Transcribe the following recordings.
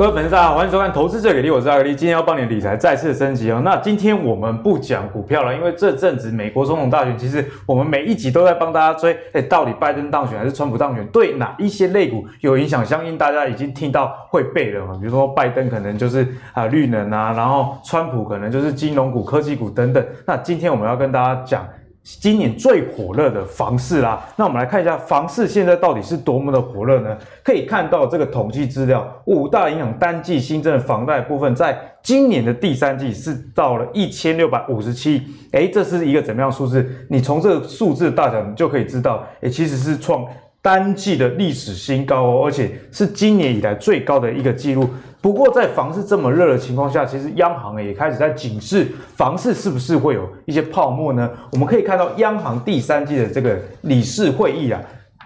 各位粉丝大家好，欢迎收看《投资最给力》，我是阿力，今天要帮你理财再次升级哦。那今天我们不讲股票了，因为这阵子美国总统大选，其实我们每一集都在帮大家追，哎，到底拜登当选还是川普当选，对哪一些类股有影响？相信大家已经听到会背了嘛，比如说拜登可能就是啊绿能啊，然后川普可能就是金融股、科技股等等。那今天我们要跟大家讲。今年最火热的房市啦，那我们来看一下房市现在到底是多么的火热呢？可以看到这个统计资料，五大银行单季新增的房贷部分，在今年的第三季是到了一千六百五十七亿，诶，这是一个怎么样数字？你从这个数字的大小，你就可以知道，诶，其实是创单季的历史新高哦，而且是今年以来最高的一个记录。不过，在房市这么热的情况下，其实央行也开始在警示房市是不是会有一些泡沫呢？我们可以看到，央行第三季的这个理事会议啊，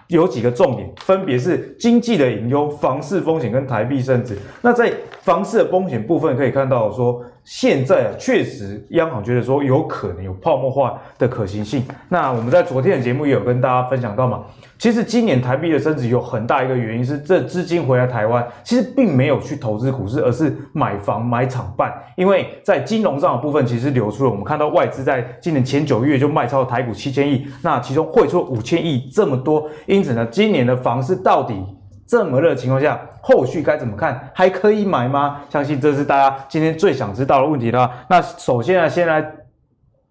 有几个重点，分别是经济的隐忧、房市风险跟台币升值。那在房市的风险部分，可以看到说。现在啊，确实央行觉得说有可能有泡沫化的可行性。那我们在昨天的节目也有跟大家分享到嘛，其实今年台币的升值有很大一个原因是这资金回来台湾，其实并没有去投资股市，而是买房买厂办。因为在金融上的部分其实流出了，我们看到外资在今年前九月就卖超了台股七千亿，那其中汇出五千亿这么多，因此呢，今年的房市到底这么热的情况下，后续该怎么看？还可以买吗？相信这是大家今天最想知道的问题了。那首先呢，先来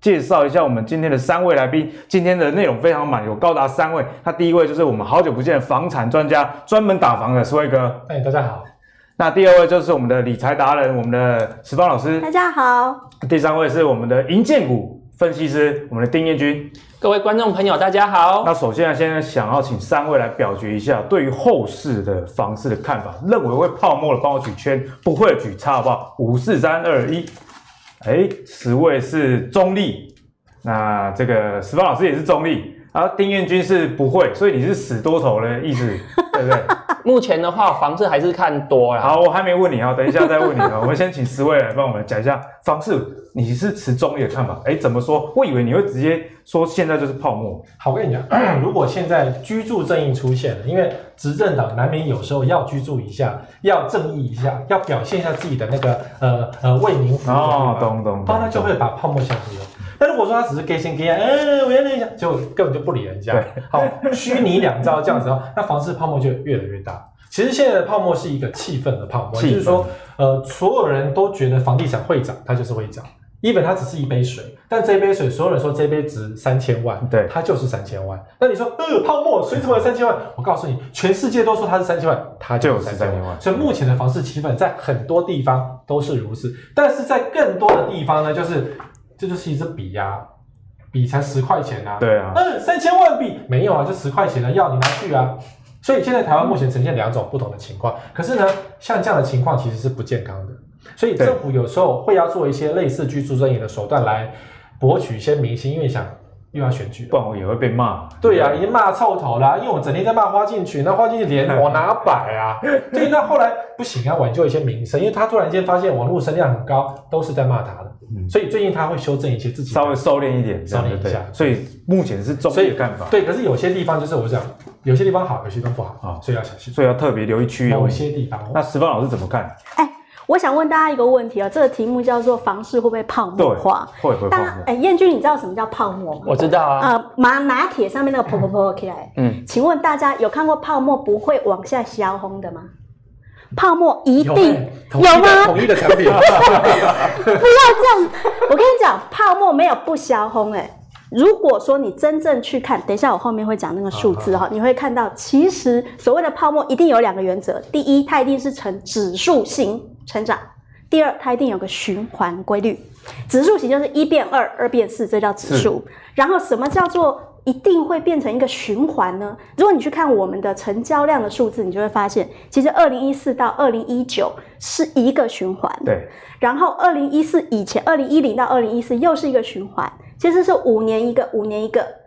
介绍一下我们今天的三位来宾。今天的内容非常满，有高达三位。那第一位就是我们好久不见的房产专家，专门打房的苏威哥。哎，大家好。那第二位就是我们的理财达人，我们的石方老师。大家好。第三位是我们的银建股分析师，我们的丁彦君。各位观众朋友，大家好。那首先呢，现在想要请三位来表决一下对于后市的房市的看法。认为会泡沫的，帮我举圈；不会举叉，好不好？五四三二一。哎，十位是中立。那这个十方老师也是中立。然后丁彦君是不会，所以你是死多头的意思，对不对？目前的话，房市还是看多啦。好，我还没问你啊，等一下再问你啊。我们先请十位来帮我们讲一下房市，你是持中立的看法？哎，怎么说？我以为你会直接说现在就是泡沫。好，我跟你讲，如果现在居住正义出现了，因为执政党难免有时候要居住一下，要正义一下，要表现一下自己的那个呃呃为民服务哦，懂懂，当然就会把泡沫消除了。但如果说他只是给钱给啊，嗯，我要那一下，就根本就不理人家。好，虚拟两招这样子的话，那房市泡沫就越来越大。其实现在的泡沫是一个气氛的泡沫，就是说，呃，所有人都觉得房地产会涨，它就是会涨。even 它只是一杯水，但这杯水，所有人说这杯值三千万，对，它就是三千万。那你说，呃，泡沫谁怎么有三千万？我告诉你，全世界都说它是三千万，它就有三千万。所以目前的房市气氛在很多地方都是如此，但是在更多的地方呢，就是。这就是一支笔呀，笔才十块钱啊。对啊，嗯，三千万笔没有啊，就十块钱的要你拿去啊。所以现在台湾目前呈现两种不同的情况。可是呢，像这样的情况其实是不健康的。所以政府有时候会要做一些类似居住正义的手段来博取一些民心，因为想。又要选举，不然我也会被骂。对呀、啊，已经骂臭头了，因为我整天在骂花进去，那花进去脸往哪摆啊？对，那后来不行啊，挽救一些名声，因为他突然间发现网络声量很高，都是在骂他的，嗯、所以最近他会修正一些自己，稍微收敛一点，收敛一下。所以目前是中立看法。对，可是有些地方就是我讲，有些地方好，有些地方不好啊，所以要小心，所以要特别留意区域。有些地方，那石方老师怎么看？哎我想问大家一个问题啊，这个题目叫做“房市会不会泡沫化”？会会。当然，哎，彦君，你知道什么叫泡沫吗？我知道啊。呃，拿拿铁上面那个泡泡泡起来。嗯。请问大家有看过泡沫不会往下消轰的吗？泡沫一定有，有吗？统一的产品。不要这样，我跟你讲，泡沫没有不消轰哎。如果说你真正去看，等一下我后面会讲那个数字哈，你会看到其实所谓的泡沫一定有两个原则，第一，它一定是呈指数型。成长，第二，它一定有个循环规律。指数型就是一变二，二变四，这叫指数。然后什么叫做一定会变成一个循环呢？如果你去看我们的成交量的数字，你就会发现，其实二零一四到二零一九是一个循环。对。然后二零一四以前，二零一零到二零一四又是一个循环，其实是五年一个，五年一个。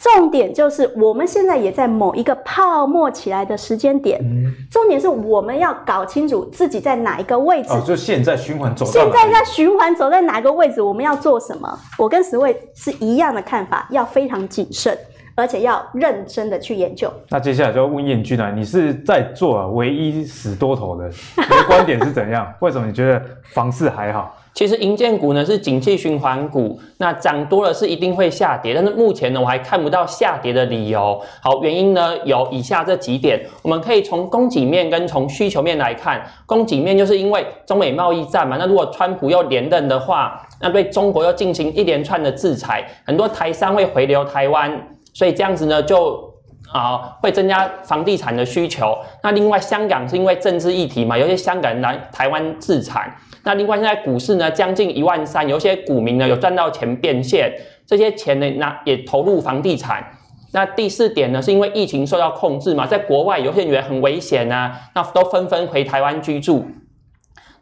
重点就是我们现在也在某一个泡沫起来的时间点。嗯，重点是我们要搞清楚自己在哪一个位置。哦，就现在循环走。现在在循环走在哪个位置？我们要做什么？我跟十位是一样的看法，要非常谨慎。而且要认真的去研究。那接下来就要问彦君了，你是在做啊唯一死多头的，你的观点是怎样？为什么你觉得房市还好？其实银建股呢是景气循环股，那涨多了是一定会下跌，但是目前呢我还看不到下跌的理由。好，原因呢有以下这几点，我们可以从供给面跟从需求面来看。供给面就是因为中美贸易战嘛，那如果川普又连任的话，那对中国又进行一连串的制裁，很多台商会回流台湾，所以这样子呢就啊、会增加房地产的需求。那另外香港是因为政治议题嘛，有些香港人来台湾置产。那另外，现在股市呢将近一万三，有些股民呢有赚到钱变现，这些钱呢那也投入房地产。那第四点呢，是因为疫情受到控制嘛，在国外有些人很危险啊，那都纷纷回台湾居住。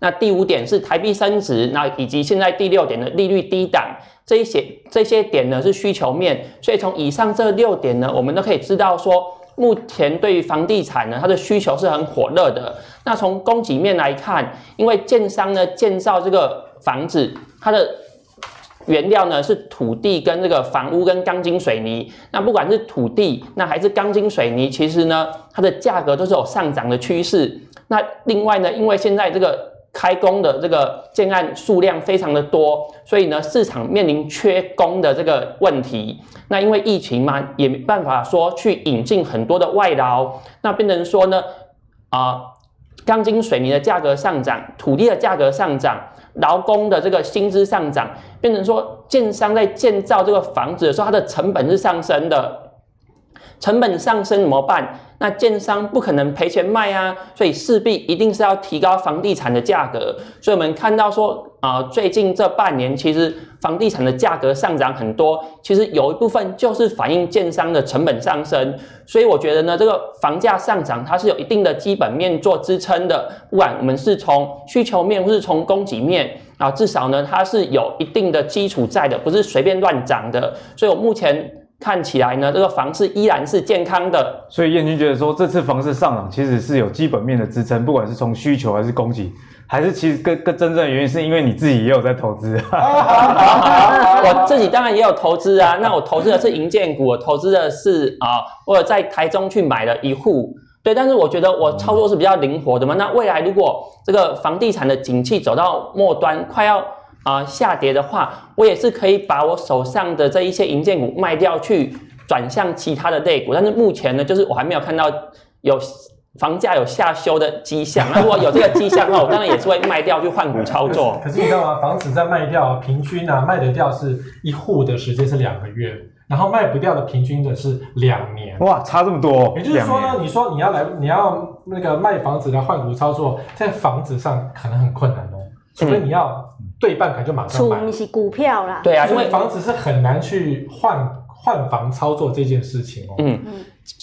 那第五点是台币升值，那以及现在第六点的利率低档，这一些这些点呢是需求面。所以从以上这六点呢，我们都可以知道说。目前对于房地产呢，它的需求是很火热的。那从供给面来看，因为建商呢建造这个房子，它的原料呢是土地跟这个房屋跟钢筋水泥。那不管是土地，那还是钢筋水泥，其实呢它的价格都是有上涨的趋势。那另外呢，因为现在这个。开工的这个建案数量非常的多，所以呢，市场面临缺工的这个问题。那因为疫情嘛，也没办法说去引进很多的外劳。那变成说呢，啊、钢筋水泥的价格上涨，土地的价格上涨，劳工的这个薪资上涨，变成说建商在建造这个房子的时候，它的成本是上升的。成本上升怎么办？那建商不可能赔钱卖啊，所以势必一定是要提高房地产的价格。所以我们看到说，啊、最近这半年其实房地产的价格上涨很多，其实有一部分就是反映建商的成本上升。所以我觉得呢，这个房价上涨它是有一定的基本面做支撑的，不管我们是从需求面或是从供给面啊，至少呢它是有一定的基础在的，不是随便乱涨的。所以我目前。看起来呢，这个房市依然是健康的。所以燕君觉得说，这次房市上涨其实是有基本面的支撑，不管是从需求还是供给，还是其实更更真正的原因是因为你自己也有在投资。我自己当然也有投资啊，那我投资的是银建股，我投资的是啊，我在台中去买了一户，对，但是我觉得我操作是比较灵活的嘛。那未来如果这个房地产的景气走到末端，快要。啊，下跌的话，我也是可以把我手上的这一些银建股卖掉，去转向其他的类股。但是目前呢，就是我还没有看到有房价有下修的迹象。那如果有这个迹象的话，我当然也是会卖掉去换股操作。可是你知道吗？房子在卖掉，平均啊卖得掉是一户的时间是两个月，然后卖不掉的平均的是两年。哇，差这么多！也就是说呢，你说你要来，你要那个卖房子来换股操作，在房子上可能很困难哦。除非你要对半砍就马上买，除是股票啦。对啊，因为房子是很难去换换房操作这件事情哦。嗯嗯。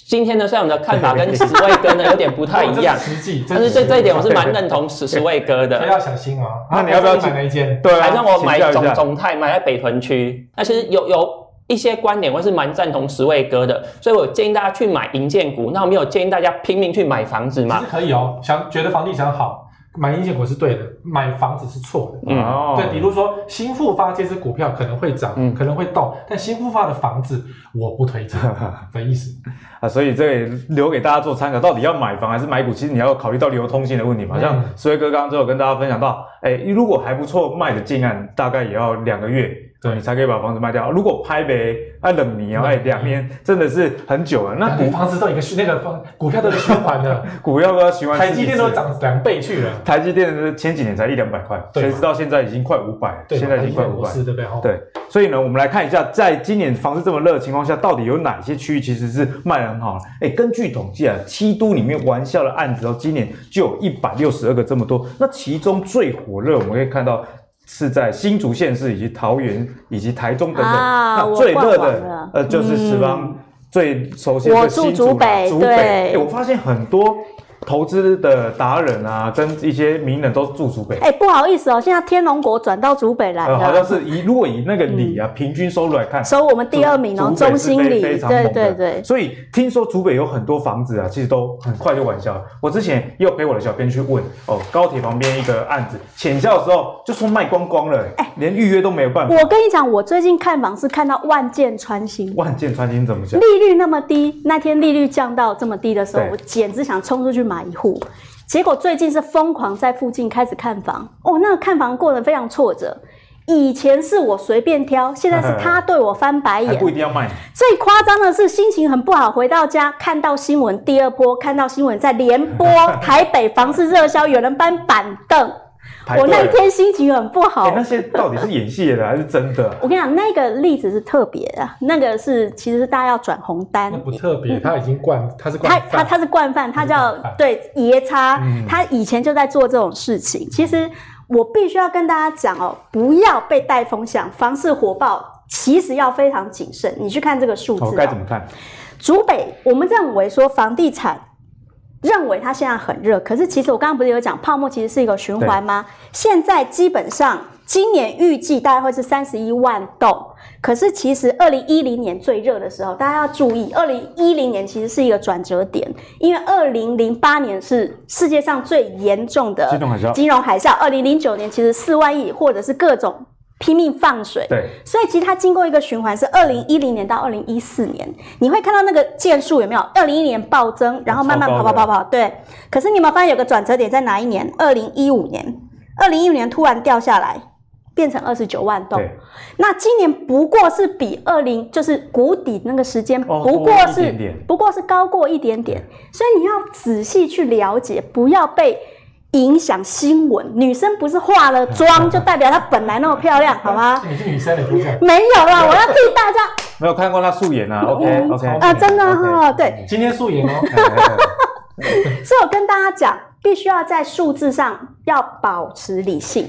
今天呢，虽然我们的看法跟十位哥呢有点不太一样，实际，但是这这一点我是蛮认同十十位哥的。要小心哦。那你要不要买那一间？对，还让我买总总泰，买在北屯区。那其实有有一些观点我是蛮赞同十位哥的，所以我建议大家去买银建股。那我没有建议大家拼命去买房子嘛？其实可以哦，想觉得房地产好。买阴线股是对的，买房子是错的。嗯，对，比如说新复发这只股票可能会涨，嗯，可能会动，但新复发的房子我不推荐 的意思啊，所以这也留给大家做参考，到底要买房还是买股？其实你要考虑到流通性的问题嘛。像思维哥刚刚最后跟大家分享到，哎，如果还不错卖的建案，大概也要两个月。对，你才可以把房子卖掉。如果拍呗，那冷泥啊，哎，两年真的是很久了。那股房子都一个那个房股票都是循环的，股票都要循环。台积电都涨两倍去了。台积电前几年才一两百块，谁知道现在已经快五百，现在已经快五百，对不对？对，所以呢，我们来看一下，在今年房子这么热的情况下，到底有哪些区域其实是卖得很好？哎，根据统计啊，七都里面玩笑的案子哦，今年就有一百六十二个这么多。那其中最火热，我们可以看到。是在新竹县市以及桃园以及台中等等，啊、那最热的呃就是十方最首先的新竹，竹北，竹北。哎，我发现很多投资的达人啊，跟一些名人都住竹北。哎、不好意思哦，现在天龙国转到竹北来了，呃，好像是以如果以那个里啊、平均收入来看，收我们第二名哦，竹北是中心里，对对对。所以听说竹北有很多房子啊，其实都很快就完销了。我之前也有陪我的小编去问哦，高铁旁边一个案子浅销的时候就说卖光光了，哎，连预约都没有办法。我跟你讲，我最近看房是看到万箭穿心，万箭穿心怎么讲？利率那么低，那天利率降到这么低的时候，我简直想冲出去买一户。结果最近是疯狂在附近开始看房，哦，那个看房过得非常挫折。以前是我随便挑，现在是他对我翻白眼。不一定要卖。最夸张的是，心情很不好，回到家看到新闻，第二波看到新闻在连播 台北房市热销，有人搬板凳。我那一天心情很不好。欸、那些到底是演戏的还是真的？我跟你讲，那个例子是特别的，那个是其实是大家要转红单。那不特别，他已经惯，他是惯他他他是惯犯，他叫对爷差，嗯、他以前就在做这种事情。其实我必须要跟大家讲哦，不要被带风向，房市火爆，其实要非常谨慎。你去看这个数字，该怎么看？竹北，我们认为说房地产。认为它现在很热，可是其实我刚刚不是有讲泡沫其实是一个循环吗？现在基本上今年预计大概会是三十一万栋，可是其实二零一零年最热的时候，大家要注意，二零一零年其实是一个转折点，因为二零零八年是世界上最严重的金融海啸，二零零九年其实四万亿或者是各种。拼命放水，对，所以其实它经过一个循环，是二零一零年到二零一四年，你会看到那个件数有没有？二零一一年暴增，然后慢慢跑跑跑跑，对。可是你有没有发现有个转折点在哪一年？二零一五年，二零一五年突然掉下来，变成二十九万栋。那今年不过是比二零就是谷底那个时间，不过是、不过是高过一点点，所以你要仔细去了解，不要被。影响新闻，女生不是化了妆就代表她本来那么漂亮，好吗？你 是女生的不是？没有啦，我要替大家。没有看过她素颜啊？OK OK 啊，真的哈，对，今天素颜哦。所以我跟大家讲，必须要在数字上要保持理性，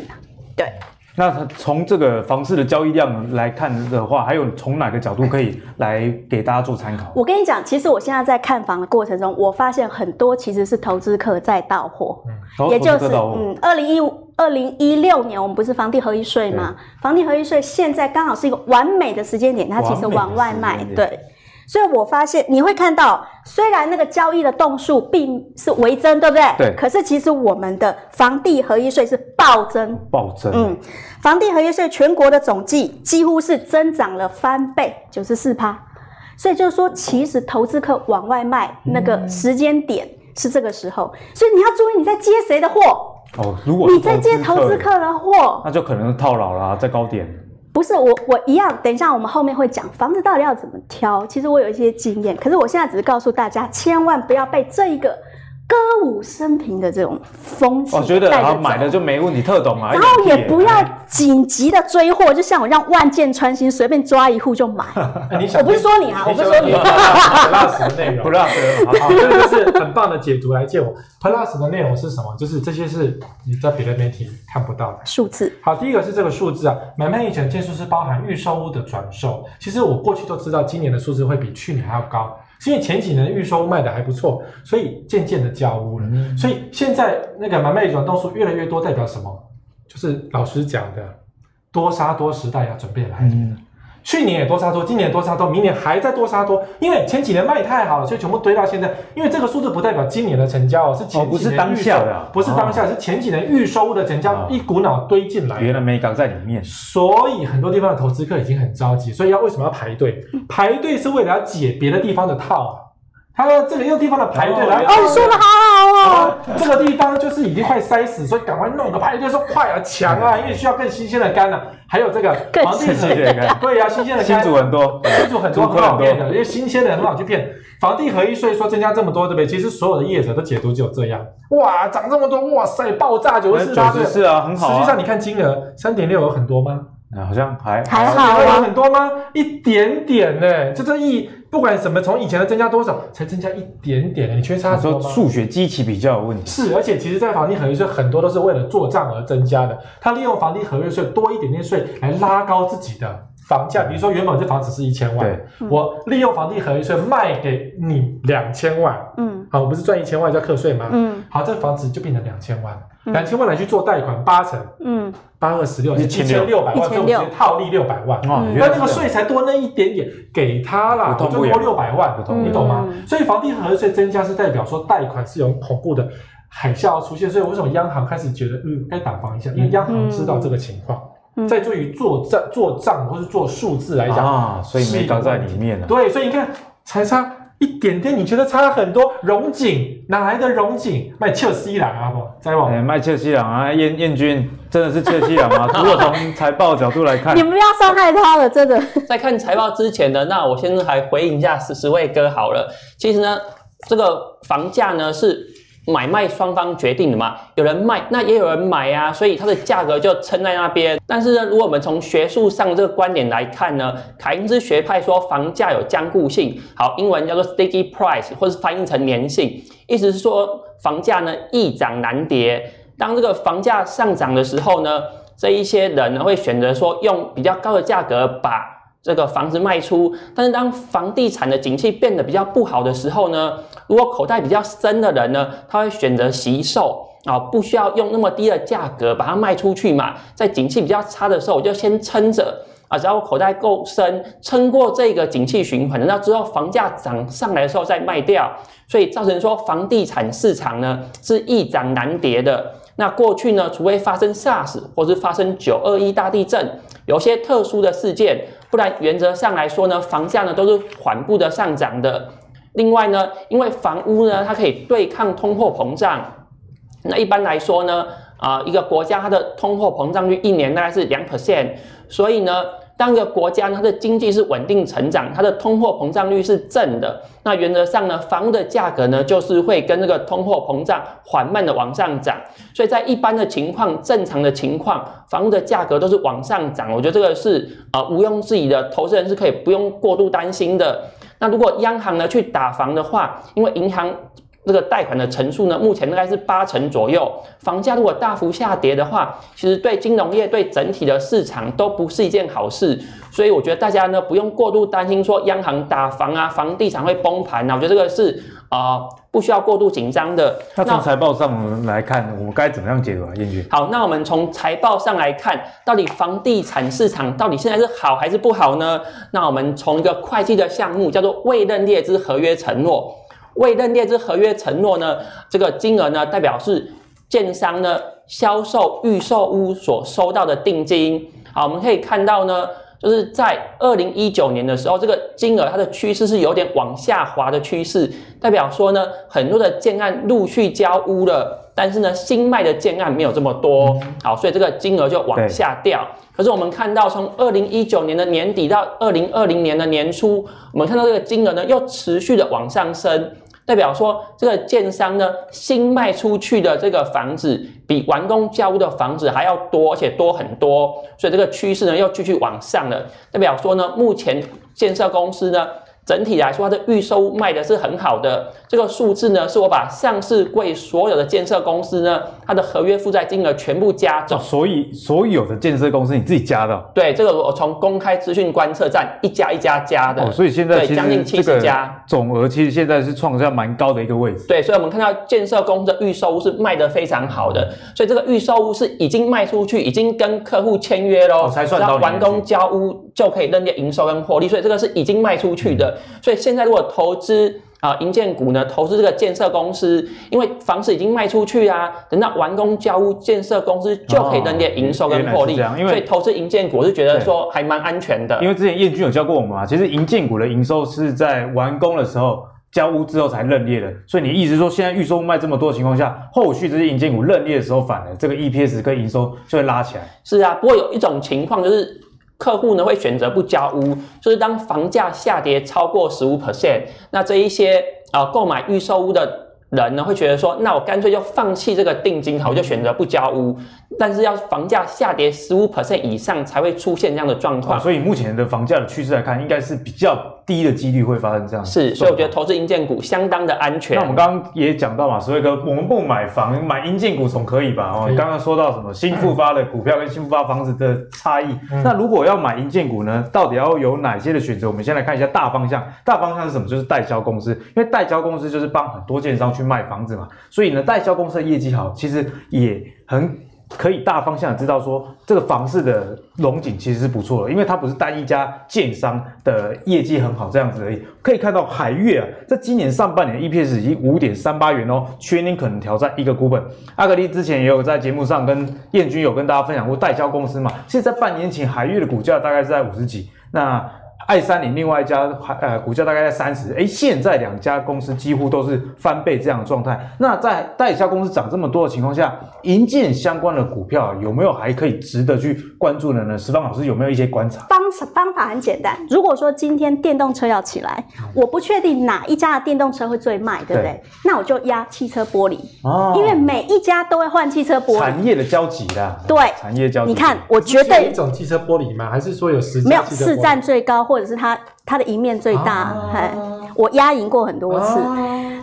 对。那从这个房市的交易量来看的话，还有从哪个角度可以来给大家做参考？我跟你讲，其实我现在在看房的过程中，我发现很多其实是投资客在到货，嗯、也就是嗯，二零一五、二零一六年我们不是房地合一税吗？房地合一税现在刚好是一个完美的时间点，它其实往外卖，对。所以我发现你会看到，虽然那个交易的栋数并是微增，对不对？对。可是其实我们的房地合一税是暴增，暴增。嗯，房地合一税全国的总计几乎是增长了翻倍，九十四趴。所以就是说，其实投资客往外卖那个时间点是这个时候，嗯、所以你要注意你在接谁的货。哦，如果你在接投资客的货，那就可能是套牢了，在高点。不是我，我一样。等一下，我们后面会讲房子到底要怎么挑。其实我有一些经验，可是我现在只是告诉大家，千万不要被这一个。歌舞升平的这种风气，我觉得啊，买了就没问题，特懂啊。然后也不要紧急的追货，就像我这样万箭穿心，随便抓一户就买。我不是说你啊，我不是说你。Plus 的内容，Plus 好，这个是很棒的解读来见我。Plus 的内容是什么？就是这些是你在别的媒体看不到的数字。好，第一个是这个数字啊，买卖一整件数是包含预售屋的转售。其实我过去都知道，今年的数字会比去年还要高。因为前几年预售卖的还不错，所以渐渐的交屋了。嗯、所以现在那个买卖转动数越来越多，代表什么？就是老师讲的，多杀多时代要准备来临。嗯去年也多杀多，今年也多杀多，明年还在多杀多，因为前几年卖太好了，所以全部堆到现在。因为这个数字不代表今年的成交哦，是前几年预售，哦、不是当下的，不是当下，哦、是前几年预收的成交一股脑堆进来。原来没搞在里面，所以很多地方的投资客已经很着急，所以要为什么要排队？排队是为了要解别的地方的套。他说这个用地方的排队来，哦，你说的好好哦。这个地方就是已经快塞死，所以赶快弄个排队说快啊，抢啊，因为需要更新鲜的肝啊。还有这个房地产，对呀，新鲜的肝。新竹很多，新竹很多很好骗的，因为新鲜的很好去骗。房地合一税说增加这么多，对不对？其实所有的业者都解读只有这样。哇，涨这么多，哇塞，爆炸九十四，九十四啊，很好。实际上你看金额三点六有很多吗？好像还还好有很多吗？一点点呢，就这一。不管什么，从以前的增加多少，才增加一点点，你缺差多吗？说数学机器比较有问题。是，而且其实，在房地合约税很多都是为了做账而增加的。他利用房地合约税多一点点税来拉高自己的房价。比如说，原本这房子是一千万，对，我利用房地合一税卖给你两千万，嗯，好，我不是赚一千万就要课税吗？嗯好，这个房子就变成两千万，嗯两千万来去做贷款，八成，嗯八二十六，一千1600六百万，所以我直接套利六百万。哦，嗯那那个税才多那一点点，给他啦，我就多六百万你懂吗嗯？所以房地合一税增加是代表说贷款是有恐怖的海啸出现，所以为什么央行开始觉得嗯该打防一下？因为央行知道这个情况，嗯在对于做账做账或是做数字来讲，啊，所以没搞在里面了。对，所以你看才差一点点，你觉得差很多？荣景哪来的荣景？卖切西兰啊不，知道不？哎，卖切西朗啊，燕燕军真的是切西朗吗？如果从财报角度来看你，们不要伤害他了，真的。在看财报之前呢，那我先还回应一下十十位哥好了。其实呢，这个房价呢是买卖双方决定的嘛，有人卖，那也有人买啊，所以它的价格就撑在那边。但是呢，如果我们从学术上这个观点来看呢，凯因斯学派说房价有僵固性，好，英文叫做 sticky price，或是翻译成粘性，意思是说房价呢易涨难跌。当这个房价上涨的时候呢，这一些人呢会选择说用比较高的价格把这个房子卖出，但是当房地产的景气变得比较不好的时候呢，如果口袋比较深的人呢，他会选择惜售啊，不需要用那么低的价格把它卖出去嘛，在景气比较差的时候，我就先撑着啊，只要我口袋够深，撑过这个景气循环，等到之后房价涨上来的时候再卖掉，所以造成说房地产市场呢是易涨难跌的。那过去呢，除非发生 SARS 或是发生九二一大地震，有些特殊的事件，不然原则上来说呢，房价呢都是缓步的上涨的。另外呢，因为房屋呢，它可以对抗通货膨胀，那一般来说呢，啊、一个国家它的通货膨胀率一年大概是两 percent，所以呢。当一个国家它的经济是稳定成长，它的通货膨胀率是正的，那原则上呢，房屋的价格呢就是会跟那个通货膨胀缓慢的往上涨。所以在一般的情况、正常的情况，房屋的价格都是往上涨。我觉得这个是呃毋庸置疑的，投资人是可以不用过度担心的。那如果央行呢去打房的话，因为银行。这个贷款的成数呢，目前大概是八成左右。房价如果大幅下跌的话，其实对金融业、对整体的市场都不是一件好事。所以我觉得大家呢不用过度担心说央行打房啊，房地产会崩盘啊。我觉得这个是啊、呃、不需要过度紧张的。那从财报上来看，我们该怎么样解读啊？燕君。好，那我们从财报上来看，到底房地产市场到底现在是好还是不好呢？那我们从一个会计的项目叫做未认列之合约承诺。未认列之合约承诺呢，这个金额呢，代表是建商呢销售预售屋所收到的定金。好，我们可以看到呢，就是在二零一九年的时候，这个金额它的趋势是有点往下滑的趋势，代表说呢，很多的建案陆续交屋了，但是呢，新卖的建案没有这么多。好，所以这个金额就往下掉。可是我们看到，从二零一九年的年底到二零二零年的年初，我们看到这个金额呢，又持续的往上升。代表说，这个建商呢，新卖出去的这个房子比完工交的房子还要多，而且多很多，所以这个趋势呢又继续往上了。代表说呢，目前建设公司呢，整体来说它的预售卖的是很好的。这个数字呢，是我把上市柜所有的建设公司呢，它的合约负债金额全部加总。所以所有的建设公司你自己加的、哦？对，这个我从公开资讯观测站一家一家加的。哦，所以现在将近七十家，总额其实现在是创下蛮高的一个位置。对，所以我们看到建设公司的预售屋是卖得非常好的，所以这个预售屋是已经卖出去，已经跟客户签约喽，哦、才算到完工交屋就可以认列营收跟获利，所以这个是已经卖出去的。嗯、所以现在如果投资啊，银建股呢，投资这个建设公司，因为房子已经卖出去啊，等到完工交屋，建设公司就可以认列营收跟获利。哦、因为所以投资银建股，我是觉得说还蛮安全的。因为之前燕君有教过我们啊，其实银建股的营收是在完工的时候交屋之后才认列的。所以你意思说，现在预售卖这么多的情况下，后续这些银建股认列的时候，反而这个 EPS 跟营收就会拉起来。是啊，不过有一种情况就是。客户呢会选择不交屋，就是当房价下跌超过十五 percent，那这一些啊购买预售屋的人呢会觉得说，那我干脆就放弃这个定金好，我就选择不交屋。但是要房价下跌十五 percent 以上才会出现这样的状况。哦，所以目前的房价的趋势来看，应该是比较低的几率会发生这样。是，所以我觉得投资银建股相当的安全。那我们刚刚也讲到嘛，所以哥，我们不买房，买银建股总可以吧？哦，刚刚说到什么新复发的股票跟新复发房子的差异。嗯、那如果要买银建股呢，到底要有哪些的选择？我们先来看一下大方向。大方向是什么？就是代销公司，因为代销公司就是帮很多建商去卖房子嘛。所以呢，代销公司的业绩好，其实也很。可以大方向知道说，这个房市的龙景其实是不错的，因为它不是单一家建商的业绩很好这样子而已。可以看到海月啊，在今年上半年 EPS 已经五点三八元哦，全年可能挑战一个股本。阿格力之前也有在节目上跟彦君有跟大家分享过代销公司嘛，其实在半年前海月的股价大概是在五十几，那。爱三零另外一家还呃股价大概在三十，哎，现在两家公司几乎都是翻倍这样的状态。那在代销公司涨这么多的情况下，银建相关的股票有没有还可以值得去关注的呢？石方老师有没有一些观察？方方法很简单，如果说今天电动车要起来，我不确定哪一家的电动车会最卖，对不对？对，那我就压汽车玻璃哦，因为每一家都会换汽车玻璃，产业的交集啦，对，产业交集。你看，我绝对一种汽车玻璃吗？还是说有十没有市占最高或或者是它它的赢面最大，啊、我压赢过很多次。啊、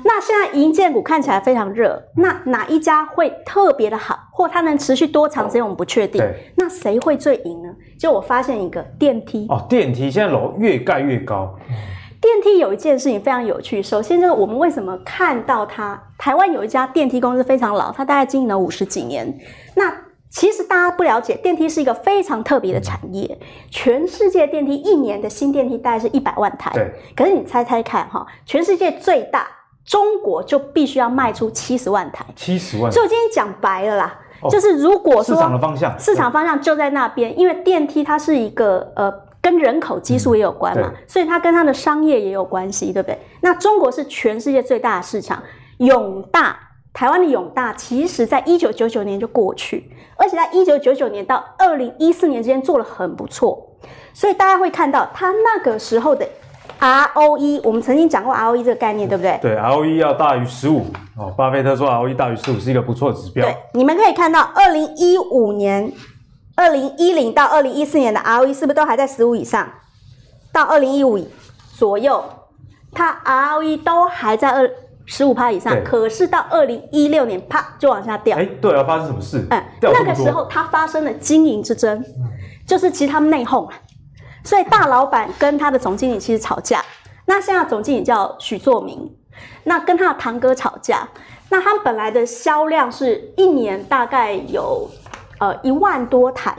那现在银建股看起来非常热，那哪一家会特别的好，或它能持续多长时间，我们不确定。那谁会最赢呢？就我发现一个电梯哦，电梯现在楼越盖越高。电梯有一件事情非常有趣，首先就是我们为什么看到它？台湾有一家电梯公司非常老，它大概经营了五十几年。那其实大家不了解，电梯是一个非常特别的产业。全世界电梯一年的新电梯大概是一百万台，对。可是你猜猜看哈，全世界最大中国就必须要卖出七十万台，七十万。所以我今天讲白了啦，哦、就是如果说市场的方向，市场方向就在那边，因为电梯它是一个呃跟人口基数也有关嘛，所以它跟它的商业也有关系，对不对？那中国是全世界最大的市场，永大。台湾的永大，其实在一九九九年就过去，而且在一九九九年到二零一四年之间做了很不错，所以大家会看到它那个时候的 ROE，我们曾经讲过 ROE 这个概念，对不对？对，ROE 要大于十五哦。巴菲特说 ROE 大于十五是一个不错的指标。对，你们可以看到二零一五年、二零一零到二零一四年的 ROE 是不是都还在十五以上？到二零一五左右，它 ROE 都还在二。十五趴以上，可是到二零一六年，啪就往下掉。哎，对啊，发生什么事？嗯，那个时候它发生了经营之争，就是其实他们内讧，所以大老板跟他的总经理其实吵架。那现在总经理叫许作明，那跟他的堂哥吵架。那他们本来的销量是一年大概有呃一万多台。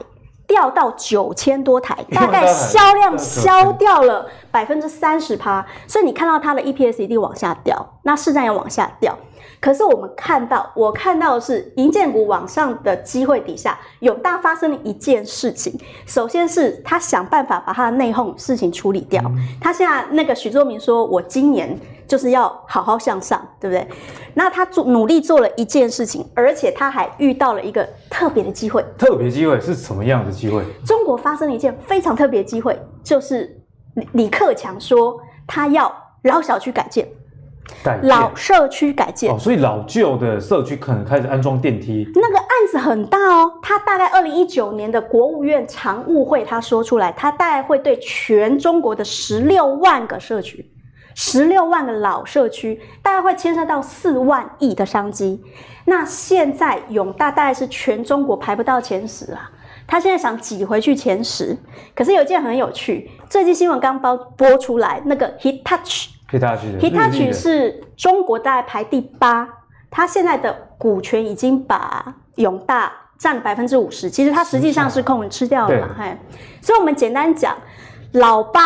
掉到九千多台，大概销量 销掉了百分之三十趴，所以你看到它的 EPS 一定往下掉，那市占也往下掉。可是我们看到，我看到的是银建股往上的机会底下，永大发生了一件事情。首先是他想办法把他的内讧事情处理掉。他现在那个许作明说：“我今年就是要好好向上，对不对？”那他做努力做了一件事情，而且他还遇到了一个特别的机会。特别机会是什么样的机会？中国发生了一件非常特别的机会，就是李李克强说他要老小区改建。老社区改建哦，所以老旧的社区可能开始安装电梯。那个案子很大哦，他大概二零一九年的国务院常务会他说出来，他大概会对全中国的十六万个社区、十六万个老社区，大概会牵涉到四万亿的商机。那现在永大大概是全中国排不到前十啊，他现在想挤回去前十。可是有一件很有趣，最近新闻刚播播出来，那个 Hitachi。Hitachi 是中国大概排第八，它现在的股权已经把永大占百分之五十，其实它实际上是控吃掉了嘛，嘿，所以我们简单讲，老八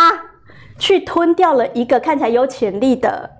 去吞掉了一个看起来有潜力的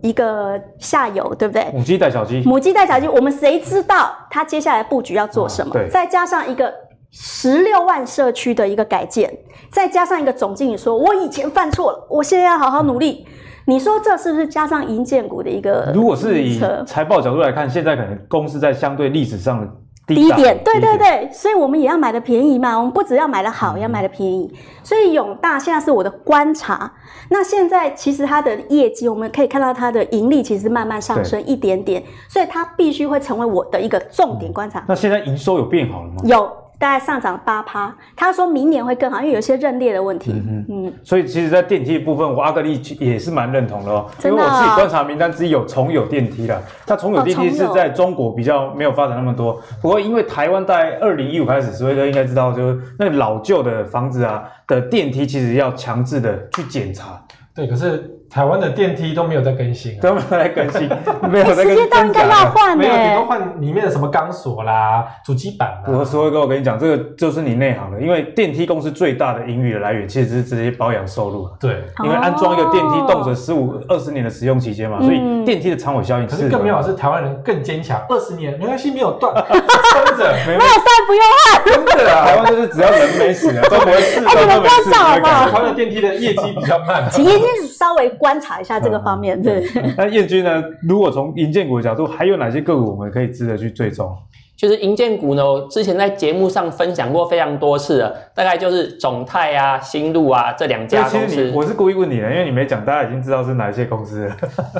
一个下游，对不对？母鸡带小鸡，母鸡带小鸡，我们谁知道它接下来布局要做什么？对，再加上一个十六万社区的一个改建，再加上一个总经理说，我以前犯错了，我现在要好好努力。你说这是不是加上银建股的一个？如果是以财报角度来看，现在可能公司在相对历史上的低点，对对对，所以我们也要买的便宜嘛。我们不只要买的好，也要买的便宜。所以永大现在是我的观察。那现在其实它的业绩，我们可以看到它的盈利其实慢慢上升一点点，所以它必须会成为我的一个重点观察。那现在营收有变好了吗？有。大概上涨八趴，他说明年会更好，因为有些认列的问题。嗯嗯。所以其实，在电梯的部分，我阿格力也是蛮认同的哦。真的。因为我自己观察名单之一有重有电梯啦，它重有电梯是在中国比较没有发展那么多。不过因为台湾在二零一五开始，所以说应该知道，就是那个老旧的房子啊的电梯，其实要强制的去检查。对，可是。台湾的电梯都没有在更新，都没有在更新，没有在更新。时间到应该要换，没有，你都换里面的什么钢索啦、主机板啦。我说一个，我跟你讲，这个就是你内行的，因为电梯公司最大的盈余的来源，其实是直接保养收入。对，因为安装一个电梯动辄十五二十年的使用期间嘛，所以电梯的长尾效应。可是更妙的是，台湾人更坚强，二十年没关系，没有断，撑着，没有断不用换。真的啊，台湾就是只要人没死，都不会死，哎，你们观察好不好？台湾的电梯的业绩比较慢，请叶军稍微观察一下这个。方面对，那燕君呢？如果从银建股的角度，还有哪些个股我们可以值得去追踪？就是银建股呢，我之前在节目上分享过非常多次了，大概就是总泰啊、新路啊这两家公司。我是故意问你的，因为你没讲，大家已经知道是哪一些公司了。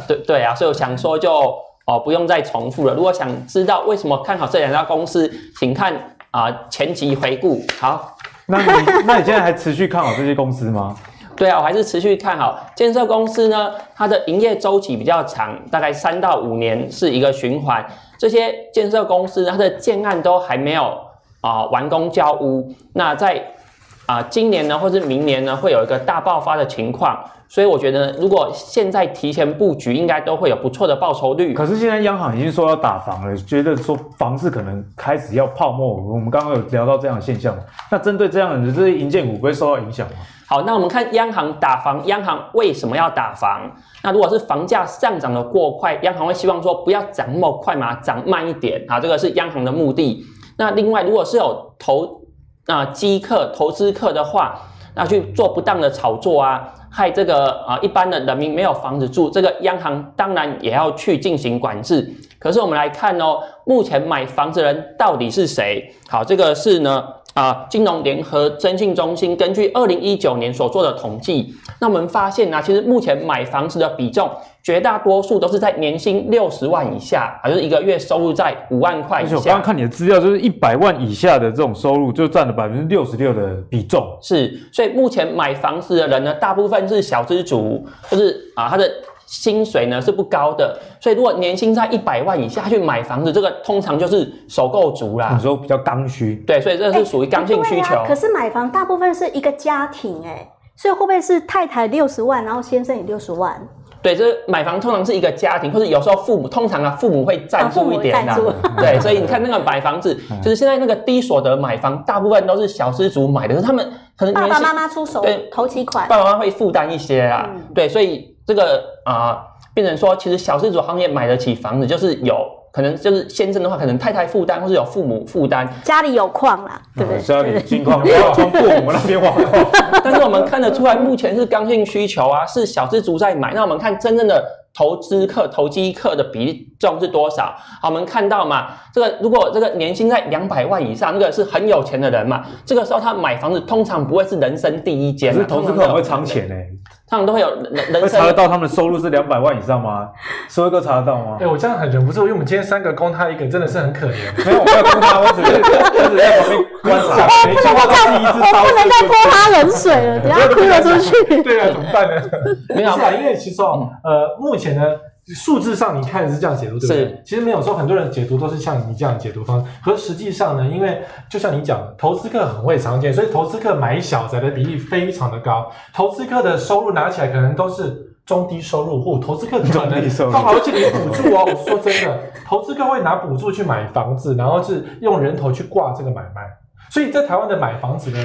对对啊，所以我想说就哦不用再重复了。如果想知道为什么看好这两家公司，请看啊、呃、前集回顾。好，那你 那你现在还持续看好这些公司吗？对啊，我还是持续看好建设公司呢。它的营业周期比较长，大概三到五年是一个循环。这些建设公司它的建案都还没有啊、完工交屋。那在啊、今年呢，或是明年呢，会有一个大爆发的情况。所以我觉得，如果现在提前布局，应该都会有不错的报酬率。可是现在央行已经说要打房了，觉得说房市可能开始要泡沫。我们刚刚有聊到这样的现象，那针对这样的这些银建股，不会受到影响吗？好，那我们看央行打房，央行为什么要打房？那如果是房价上涨的过快，央行会希望说不要涨那么快嘛，涨慢一点啊，这个是央行的目的。那另外，如果是有投啊机客、投资客的话，那去做不当的炒作啊，害这个啊一般的人民没有房子住，这个央行当然也要去进行管制。可是我们来看哦，目前买房子的人到底是谁？好，这个是呢。啊，金融联合征信中心根据二零一九年所做的统计，那我们发现呢、啊，其实目前买房子的比重，绝大多数都是在年薪六十万以下，啊，就是一个月收入在五万块以下。我刚刚看你的资料，就是一百万以下的这种收入，就占了百分之六十六的比重。是，所以目前买房子的人呢，大部分是小资族，就是啊，他的。薪水呢是不高的，所以如果年薪在一百万以下去买房子，这个通常就是首购族啦。你说比较刚需，对，所以这是属于刚性需求。欸啊、可是买房大部分是一个家庭哎、欸，所以会不会是太太六十万，然后先生也六十万？对，这买房通常是一个家庭，或者有时候父母通常啊，父母会赞助一点的、啊。对，所以你看那个买房子，就是现在那个低所得买房，大部分都是小资族买的，可是他们可能爸爸妈妈出手，对，头期款，爸爸妈妈会负担一些啊。嗯、对，所以。这个啊、呃，变成说，其实小资族行业买得起房子，就是有可能就是先生的话，可能太太负担，或是有父母负担，家里有矿啦，对不对？家里金矿，不要从父母那边挖矿。但是我们看得出来，目前是刚性需求啊，是小资族在买。那我们看真正的。投资客、投机客的比重是多少？好，我们看到嘛，这个如果这个年薪在两百万以上，那个是很有钱的人嘛。这个时候他买房子通常不会是人生第一间，可是投资客很会藏钱呢、欸，他们都会有人。会查得到他们的收入是两百万以上吗？收入都查得到吗？哎、欸，我这样很忍不住，因为我们今天三个供他一个，真的是很可怜。没有，我没有供他，我只是 我只是在旁边观察。每句话都是一直 我不能再泼他冷水了，等下哭了出去。对啊，怎么办呢？没有啊，因为其实哦，呃，目前呢。数字上你看是这样解读，对不对？是其实没有说很多人解读都是像你这样解读方式，可是实际上呢，因为就像你讲，投资客很会常见，所以投资客买小宅的比例非常的高。投资客的收入拿起来可能都是中低收入户，投资客可能他而且领补助哦。我说真的，投资客会拿补助去买房子，然后是用人头去挂这个买卖，所以在台湾的买房子呢。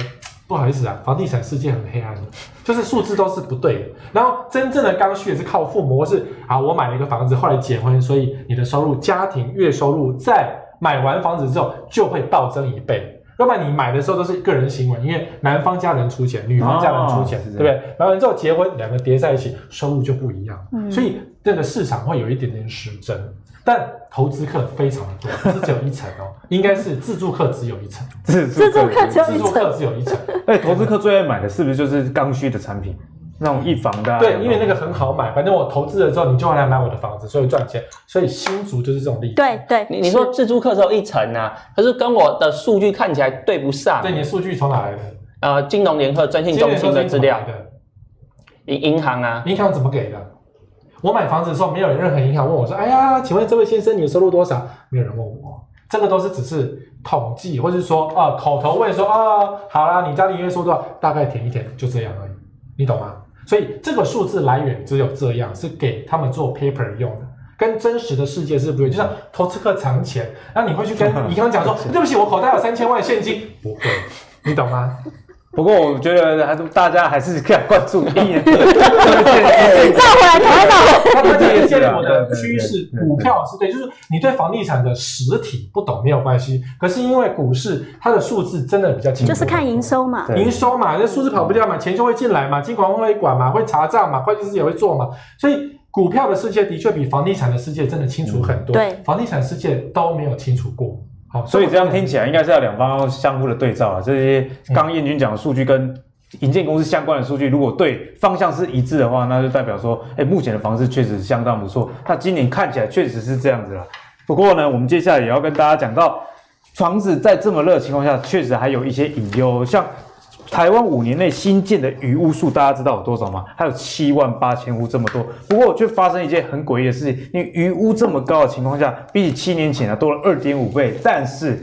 不好意思啊，房地产世界很黑暗的，就是数字都是不对的。然后真正的刚需也是靠父母，是啊，我买了一个房子，后来结婚，所以你的收入、家庭月收入在买完房子之后就会暴增一倍。要不然你买的时候都是个人行为，因为男方家人出钱，女方家人出钱，哦、对不对？买完之后结婚，两个叠在一起，收入就不一样，嗯、所以这个市场会有一点点失真。但投资客非常的多，不是只有一层哦，应该是自助客只有一层，自助客只有一层，自助客只有一层。哎，投资客最爱买的是不是就是刚需的产品？那种一房的、啊？对，因为那个很好买，反正我投资了之后，你就会来买我的房子，所以赚钱。所以新竹就是这种例子。对对，你你说自租客只有一层啊，可是跟我的数据看起来对不上。对，你的数据从哪来的？呃，金融联合征信中心的资料。银银行啊？银行怎么给的？我买房子的时候，没有任何银行问我说：“哎呀，请问这位先生，你的收入多少？”没有人问我，这个都是只是统计，或者是说啊，口头问说啊，好啦，你家里月收入多少？大概填一填，就这样而已，你懂吗？所以这个数字来源只有这样，是给他们做 paper 用的，跟真实的世界是不一样。就像投资客藏钱，然后你会去跟 银行讲说：“对不起，我口袋有三千万现金。”不会，你懂吗？不过我觉得还是大家还是可以关注一眼。再回来，回来，他他这也建立我的趋势，股票是对，就是你对房地产的实体不懂没有关系，可是因为股市它的数字真的比较清楚，就是看营收嘛，营收嘛，那数字跑不掉嘛，钱就会进来嘛，金管会管嘛，会查账嘛，会计师也会做嘛，所以股票的世界的确比房地产的世界真的清楚很多，对，房地产世界都没有清楚过。好，所以这样听起来应该是要两方相互的对照啊。这些刚燕军讲的数据跟银建公司相关的数据，如果对方向是一致的话，那就代表说，哎，目前的房市确实相当不错。那今年看起来确实是这样子了。不过呢，我们接下来也要跟大家讲到，房子在这么热的情况下，确实还有一些隐忧，像。台湾五年内新建的余屋数，大家知道有多少吗？还有七万八千户这么多。不过却发生一件很诡异的事情，因为余屋这么高的情况下，比起七年前啊多了二点五倍。但是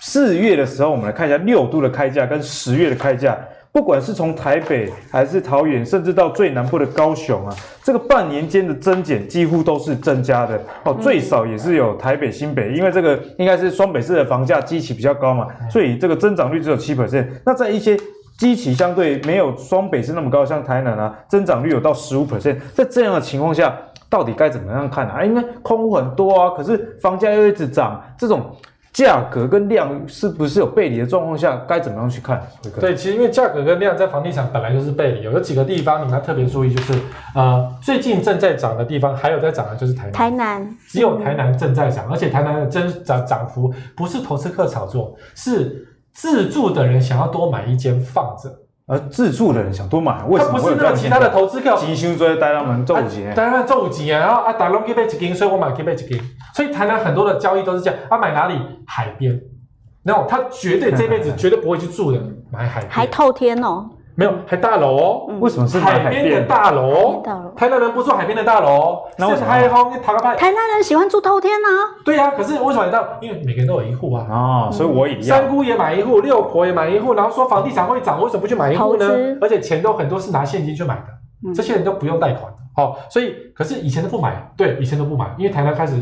四月的时候，我们来看一下六都的开价跟十月的开价，不管是从台北还是桃园，甚至到最南部的高雄啊，这个半年间的增减几乎都是增加的哦。最少也是有台北、新北，因为这个应该是双北市的房价基期比较高嘛，所以这个增长率只有七 percent。那在一些基期相对没有双北是那么高，像台南啊，增长率有到十五 percent。在这样的情况下，到底该怎么样看啊？因为空屋很多啊，可是房价又一直涨，这种价格跟量是不是有背离的状况下，该怎么样去看？对，其实因为价格跟量在房地产本来就是背离，有几个地方你们要特别注意，就是呃，最近正在涨的地方，还有在涨的就是台南。台南只有台南正在涨，而且台南的增涨涨幅不是投资客炒作，是。自住的人想要多买一间放着，而自住的人想多买，为什么？不是那个其他的投资客，急需追带他们做几年，带他们周五结，然后啊，打龙给背几间，所以我买给背几间，所以台南很多的交易都是这样，啊，买哪里？海边，然后他绝对这辈子 绝对不会去住的，买海边，还透天哦。没有，还大楼哦？为什么是海边的大楼？台南人不住海边的大楼，那为什么？台南人喜欢住透天啊？对呀，可是为什么你知道？因为每个人都有一户啊。哦，所以我也一样。三姑也买一户，六婆也买一户，然后说房地产会涨，为什么不去买一户呢？而且钱都很多是拿现金去买的，这些人都不用贷款。好，所以可是以前都不买，对，以前都不买，因为台南开始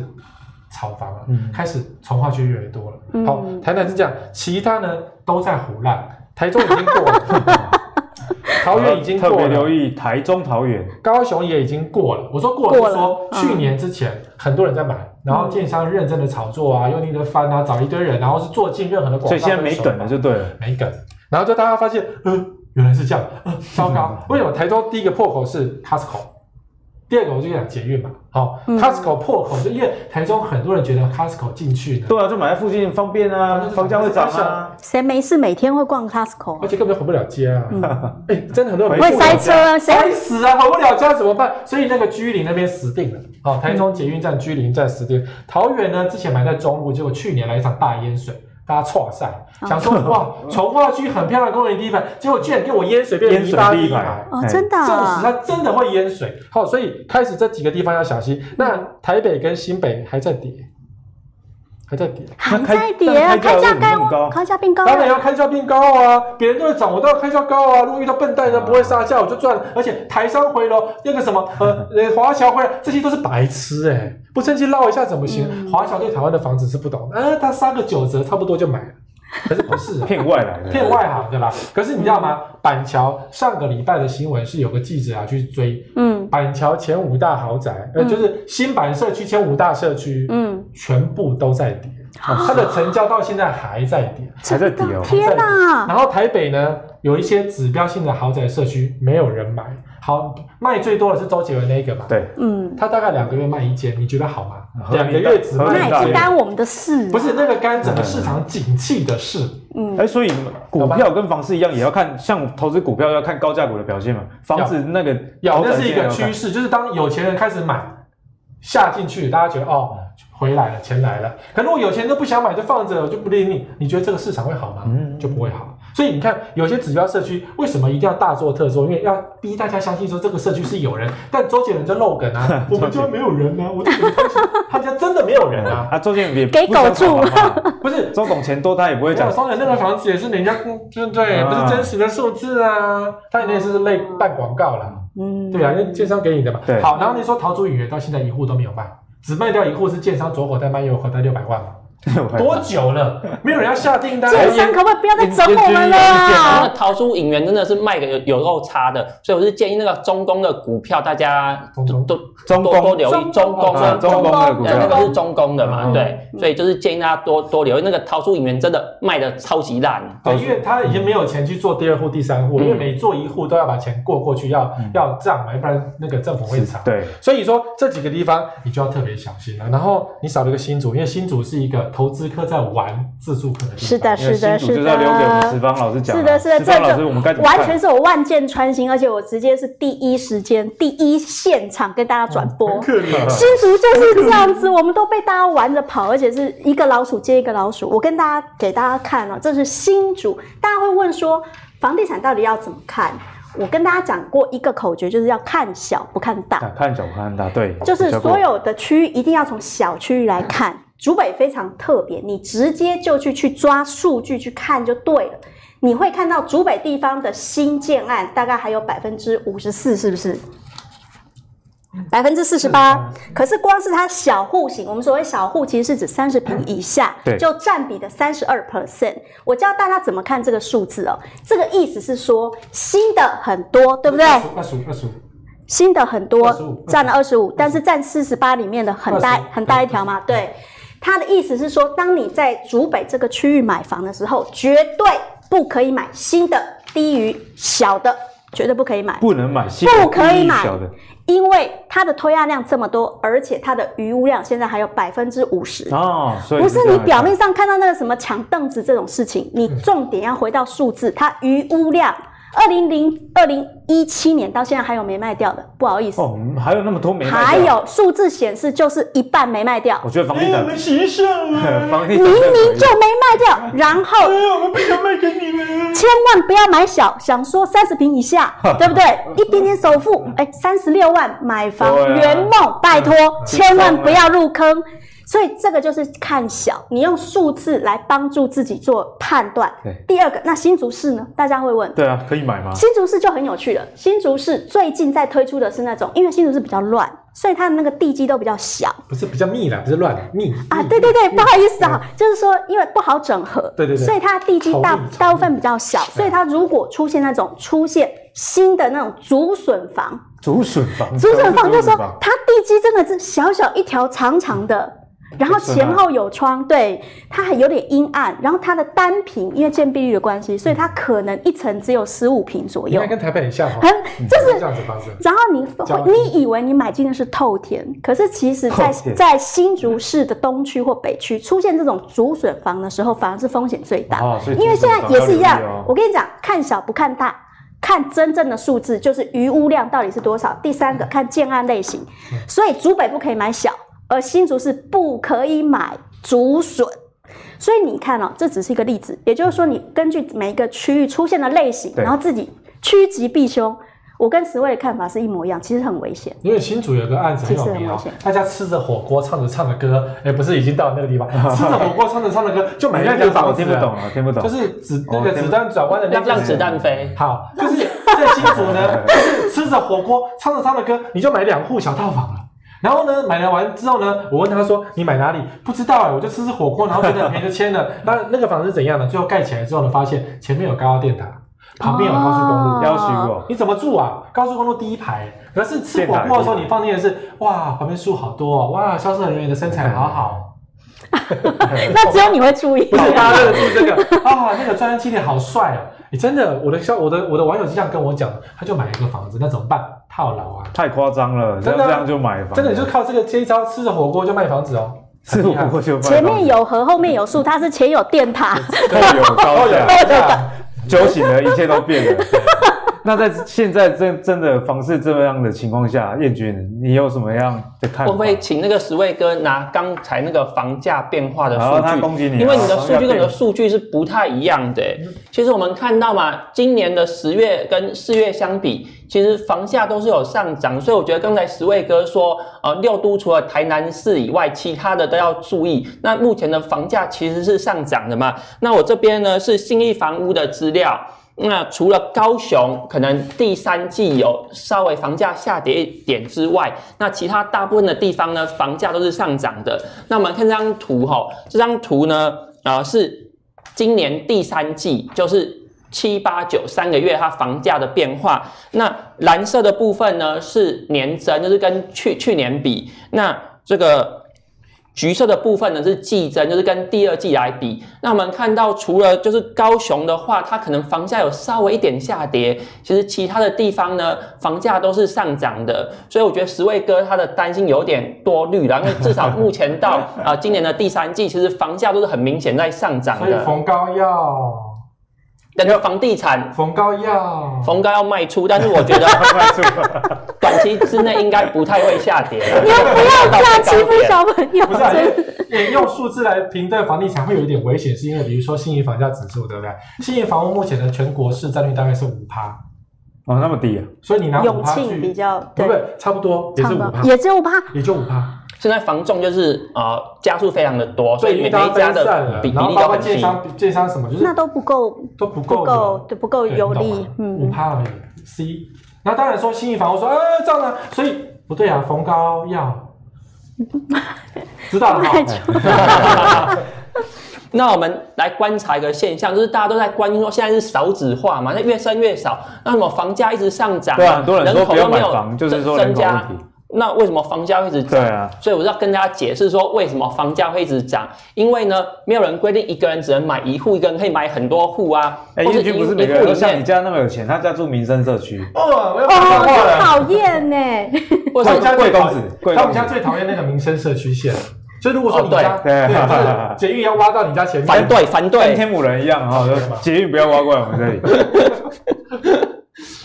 炒房了，开始从化区越来越多了。好，台南是这样，其他呢都在唬烂，台中已经过了。桃园已经过了，特别留意台中、桃园、高雄也已经过了。我说过了，就是说去年之前很多人在买，然后建商认真的炒作啊，用力的翻啊，找一堆人，然后是做尽任何的广告。所以现在没梗了，就对了，没梗。然后就大家发现，嗯，原来是这样，糟糕。为什么台中第一个破口是 Costco？第二个我就讲捷运嘛，好，Costco 破口，就因为台中很多人觉得 Costco 进去的，对啊，就买在附近方便啊，房价会涨啊。谁没事每天会逛 Costco？而且根本回不了家啊！哎，真的很多人会塞车啊，塞死啊，回不了家怎么办？所以那个居林那边死定了。好，台中捷运站居林站死定。桃园呢，之前买在中部，结果去年来一场大淹水。大家错赛，想说哇，从化区很漂亮，公园第一排，结果居然给我淹水，变成泥巴第一排哦，真的，证实它真的会淹水。好，所以开始这几个地方要小心。那台北跟新北还在跌，还在跌，还在跌，开价高，开价变高，当然要开价变高啊！别人都在涨，我都要开价高啊！如果遇到笨蛋，人不会杀价，我就赚。而且台商回楼，那个什么呃，华侨回来，这些都是白痴哎、欸。不趁机捞一下怎么行？华侨对台湾的房子是不懂的，呃，他杀个九折，差不多就买了。可是不是骗外来的，骗外行的啦。可是你知道吗？板桥上个礼拜的新闻是有个记者啊去追，嗯，板桥前五大豪宅，呃，就是新板社区前五大社区，嗯，全部都在跌。它的成交到现在还在跌，还在跌哦。天哪！然后台北呢，有一些指标性的豪宅社区没有人买，好卖最多的是周杰伦那个嘛？对，嗯，他大概两个月卖一间，你觉得好吗？两个月只卖那也一间，不干我们的事啊。不是那个干整个市场景气的事。嗯，哎，所以股票跟房市一样，也要看，像投资股票要看高价股的表现嘛。房子那个要，那是一个趋势，就是当有钱人开始买下进去，大家觉得哦。回来了，钱来了。可如果有钱人都不想买，就放着，我就不理你。你觉得这个市场会好吗？嗯，就不会好。所以你看，有些指标社区为什么一定要大做特做？因为要逼大家相信说这个社区是有人。但周杰伦就漏梗啊，我们家没有人啊，我怎么相信他家真的没有人啊？啊，周杰伦也给狗住，不是周董钱多，他也不会讲。双人那个房子也是人家，对不对？不是真实的数字啊，他也是类办广告啦。嗯，对啊，因为建商给你的嘛。对。好，然后你说陶朱影园到现在一户都没有卖。只卖掉一户是建商左口袋卖，右口袋六百万嘛？多久了？没有人要下订单。建商可不可以不要再整我们了啊？那陶朱隐园真的是卖个有有够差的，所以我是建议那个中工的股票，大家都都多多留意中工啊，中工的股票，那个是中工的嘛？对，所以就是建议大家多多留意那个陶朱隐园，真的卖的超级烂。对，因为他已经没有钱去做第二户、第三户，因为每做一户都要把钱过过去，要要账嘛，要不然那个政府会查。对，所以说这几个地方你就要特别小心了。然后你少了一个新竹，因为新竹是一个投资客在玩自助客的。是的，是的，是的。就是要留给我们石方老师讲。是的，是的，石方老师，我们该完全是我万箭穿心，而且我直接是第一时间、第一现场跟大家转播。新竹就是这样子，我们都被大家玩着跑，而且是一个老鼠接一个老鼠。我跟大家给大家看哦，这是新竹。大家会问说，房地产到底要怎么看？我跟大家讲过一个口诀，就是要看小不看大。看小不看大，对，就是所有的区域一定要从小区域来看。竹北非常特别，你直接就去去抓数据去看就对了。你会看到竹北地方的新建案大概还有百分之五十四，是不是？百分之四十八。可是光是它小户型，我们所谓小户其实是指三十平以下，对，就占比的三十二 percent。我教大家怎么看这个数字哦。这个意思是说新的很多，对不对？二十五，二十五。新的很多，占了二十五，但是占四十八里面的很大很大一条嘛，对。他的意思是说，当你在竹北这个区域买房的时候，绝对不可以买新的低于小的，绝对不可以买，不能买新的，不可以买，因为它的推压量这么多，而且它的余屋量现在还有百分之五十。哦，所以不是你表面上看到那个什么抢凳子这种事情，你重点要回到数字，它余屋量。二零零二零一七年到现在还有没卖掉的，不好意思。哦，还有那么多没卖掉，还有数字显示就是一半没卖掉。我觉得房地产，我们洗上了，房地产明明就没卖掉，然后我们不想卖给你们，千万不要买小，想说三十平以下，对不对？一点点首付，哎，三十六万买房圆梦，拜托，千万不要入坑。所以这个就是看小，你用数字来帮助自己做判断。对，第二个，那新竹市呢？大家会问。对啊，可以买吗？新竹市就很有趣了。新竹市最近在推出的是那种，因为新竹市比较乱，所以它的那个地基都比较小。不是比较密啦，不是乱密啊。对对对，不好意思啊，就是说因为不好整合。对对对。所以它的地基大大部分比较小，所以它如果出现那种出现新的那种竹笋房，竹笋房，竹笋房就是说它地基真的是小小一条长长的。然后前后有窗，对，它还有点阴暗。然后它的单平，因为建蔽率的关系，所以它可能一层只有十五平左右。跟台北很像哦。很，就是这样子方式。然后你会，你以为你买进的是透天，可是其实在在新竹市的东区或北区出现这种竹笋房的时候，反而是风险最大。哦，因为现在也是一样。我跟你讲，看小不看大，看真正的数字，就是余屋量到底是多少。第三个，看建案类型。所以竹北不可以买小。而新竹是不可以买竹笋，所以你看哦，这只是一个例子。也就是说，你根据每一个区域出现的类型，然后自己趋吉避凶。我跟十位的看法是一模一样，其实很危险。因为新竹有个案子很有名哦，大家吃着火锅唱着唱着歌，哎，不是已经到那个地方，吃着火锅唱着唱着歌就买那个房子。听不懂了，听不懂。就是子那个子弹转弯的那让子弹飞。好，就是在新竹呢，就是吃着火锅唱着唱着歌，你就买两户小套房了。然后呢，买了完之后呢，我问他说：“你买哪里？”不知道哎，我就吃吃火锅，然后觉得很便宜就签了。那那个房子是怎样呢？最后盖起来之后呢，发现前面有高压电塔，旁边有高速公路，要求哦。你怎么住啊？高速公路第一排，可是吃火锅的时候你放电的是哇，旁边树好多哦，哇，销售人员的身材好好。那只有你会注意。不是大家都注意这个啊，那个专业经理好帅哦！你真的，我的小我的我的网友就这样跟我讲，他就买了一个房子，那怎么办？套牢啊！太夸张了，真的啊这样就买房，真的就靠这个这一招，吃着火锅就卖房子哦，吃火锅就卖房前面有河，后面有树，它是前有电塔，对有高哦下，呀，酒醒了，一切都变了。那在现在真真的房市这样的情况下，彦君，你有什么样的看法？会不会请那个十位哥拿刚才那个房价变化的数据？他攻击你啊，因为你的数据跟我的数据是不太一样的。其实我们看到嘛，今年的十月跟四月相比，其实房价都是有上涨，所以我觉得刚才十位哥说，呃，六都除了台南市以外，其他的都要注意。那目前的房价其实是上涨的嘛。那我这边呢是信义房屋的资料。那除了高雄可能第三季有稍微房价下跌一点之外，那其他大部分的地方呢，房价都是上涨的。那我们看这张图哈，这张图呢，啊、是今年第三季，就是七八九三个月它房价的变化。那蓝色的部分呢是年增，就是跟去去年比。那这个。橘色的部分呢是季增，就是跟第二季来比。那我们看到，除了就是高雄的话，它可能房价有稍微一点下跌，其实其他的地方呢，房价都是上涨的。所以我觉得十位哥他的担心有点多虑了，因为至少目前到 啊、呃、今年的第三季，其实房价都是很明显在上涨的。所以逢高要，但是房地产逢高要，逢高要卖出，但是我觉得 短期之内应该不太会下跌了。你们不要这样欺负小朋友。不是、啊，用数字来评断房地产会有一点危险，是因为比如说信义房价指数，对不对？信义房屋目前的全国市占率大概是五趴，哦，那么低啊！所以你拿五趴去比较，对不对？差不多也是五趴，也只有五趴，也就五趴。现在房仲就是呃加速非常的多，所以每一家的比例都很低。商建商什么就是那都不够，都不够，不够，对，不够有利。嗯，五趴而已。C，那当然说信义房我说，呃，这样呢，所以不对啊，逢高要知道了吗？那我们来观察一个现象，就是大家都在关心说，现在是少子化嘛，那越生越少，那什么房价一直上涨，对啊，很多人说不要买房，就是说人口问题。那为什么房价会一直涨？对啊，所以我要跟大家解释说，为什么房价会一直涨？因为呢，没有人规定一个人只能买一户，一个人可以买很多户啊。哎、欸，彦君不是每个人都像你家那么有钱，他家住民生社区。哦，我要哦，讨厌呢！我们家贵公子，他们家最讨厌那个民生社区线。所以如果说你家、哦、对，对，对，捷运要挖到你家前面，反对反对，跟天母人一样 哈，捷运不要挖过来我们这里。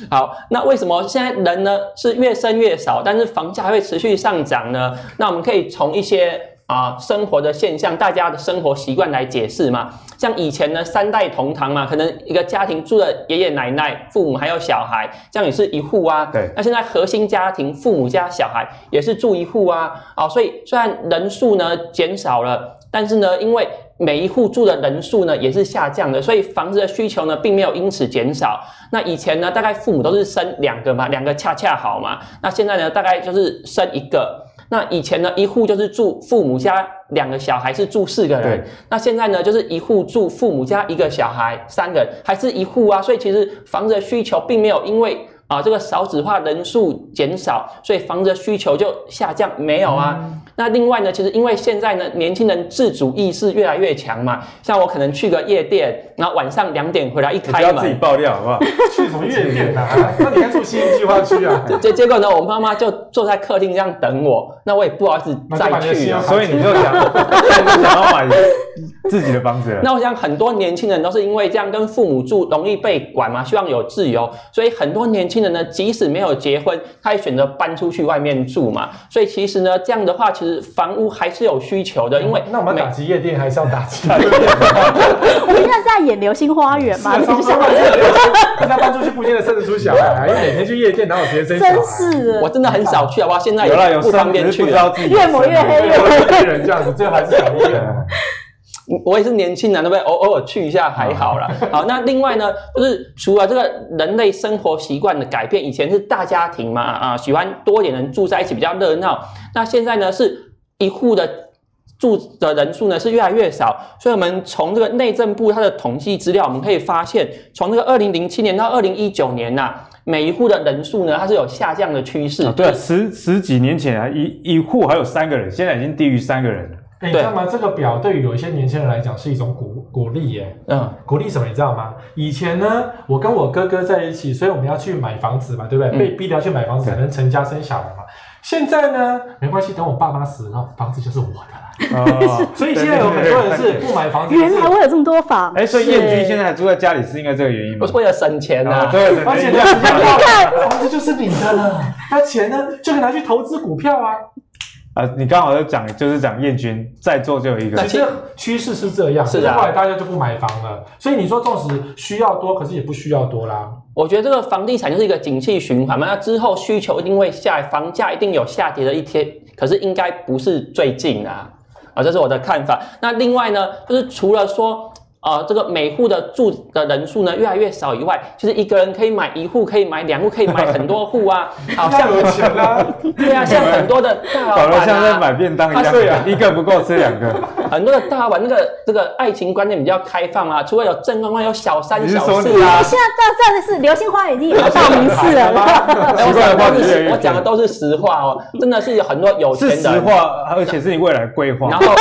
好，那为什么现在人呢是越生越少，但是房价还会持续上涨呢？那我们可以从一些啊、呃、生活的现象、大家的生活习惯来解释嘛。像以前呢三代同堂嘛，可能一个家庭住了爷爷奶奶、父母还有小孩，这样也是一户啊。对。那现在核心家庭父母加小孩也是住一户啊。啊，所以虽然人数呢减少了，但是呢因为每一户住的人数呢也是下降的，所以房子的需求呢并没有因此减少。那以前呢，大概父母都是生两个嘛，两个恰恰好嘛。那现在呢，大概就是生一个。那以前呢，一户就是住父母家两个小孩，是住四个人。那现在呢，就是一户住父母家一个小孩，三个人，还是一户啊。所以其实房子的需求并没有因为。啊，这个少子化人数减少，所以房子的需求就下降，没有啊。嗯、那另外呢，其实因为现在呢，年轻人自主意识越来越强嘛，像我可能去个夜店，然后晚上两点回来一开门，不要自己爆料好不好？去什么夜店啊？那你还住新计划区啊？结结果呢，我妈妈就坐在客厅这样等我，那我也不好意思再去啊，所以你就想，想要买自己的房子。那我想很多年轻人都是因为这样跟父母住容易被管嘛，希望有自由，所以很多年轻人呢，即使没有结婚，他也选择搬出去外面住嘛。所以其实呢，这样的话，其实房屋还是有需求的。因为那我们打击夜店还是要打击。我们现在是在演流星花园嘛？是不是？大家搬出去不见得生得出小孩，因为每天去夜店哪有时间生小孩？真是，我真的很少去，好不好？现在有了有不方便去了，越抹越黑，越抹越黑人这样子，最后还是小医院。我也是年轻人，对不对？偶偶尔去一下还好啦。好，那另外呢，就是除了这个人类生活习惯的改变，以前是大家庭嘛，啊，喜欢多点人住在一起比较热闹。那现在呢，是一户的住的人数呢是越来越少。所以，我们从这个内政部它的统计资料，我们可以发现，从这个二零零七年到二零一九年呐、啊，每一户的人数呢，它是有下降的趋势。啊、对、啊，十十几年前啊，一一户还有三个人，现在已经低于三个人了。哎，你知道吗？这个表对于有一些年轻人来讲是一种鼓鼓励耶。嗯，鼓励什么？你知道吗？以前呢，我跟我哥哥在一起，所以我们要去买房子嘛，对不对？被逼的要去买房子才能成家生小孩嘛。现在呢，没关系，等我爸妈死了，房子就是我的了。哦，所以现在有很多人是不买房子。原来会有这么多房。哎，所以燕君现在还住在家里，是因为这个原因吗？不是为了省钱啊。对，而且呢，你看，房子就是你的了，那钱呢，就可以拿去投资股票啊。啊，你刚好在讲，就是讲燕军在座就有一个，其实趋势是这样，是啊，后来大家就不买房了，所以你说纵使需要多，可是也不需要多啦。我觉得这个房地产就是一个景气循环嘛，那之后需求一定会下来，房价一定有下跌的一天，可是应该不是最近啊，啊，这是我的看法。那另外呢，就是除了说。呃，这个每户的住的人数呢越来越少以外，就是一个人可以买一户，可以买两户，可以买很多户啊。好像有钱啊，对啊，像很多的大老板啊，像在买便当一样，对啊，一个不够吃两个。很多的大老板那个这个爱情观念比较开放啊，除了有正官，有小三小四啊。现在这这是流星花园已经有道明寺了吗？奇怪的话，我讲的都是实话哦，真的是有很多有钱的。是实话，而且是你未来规划。然后，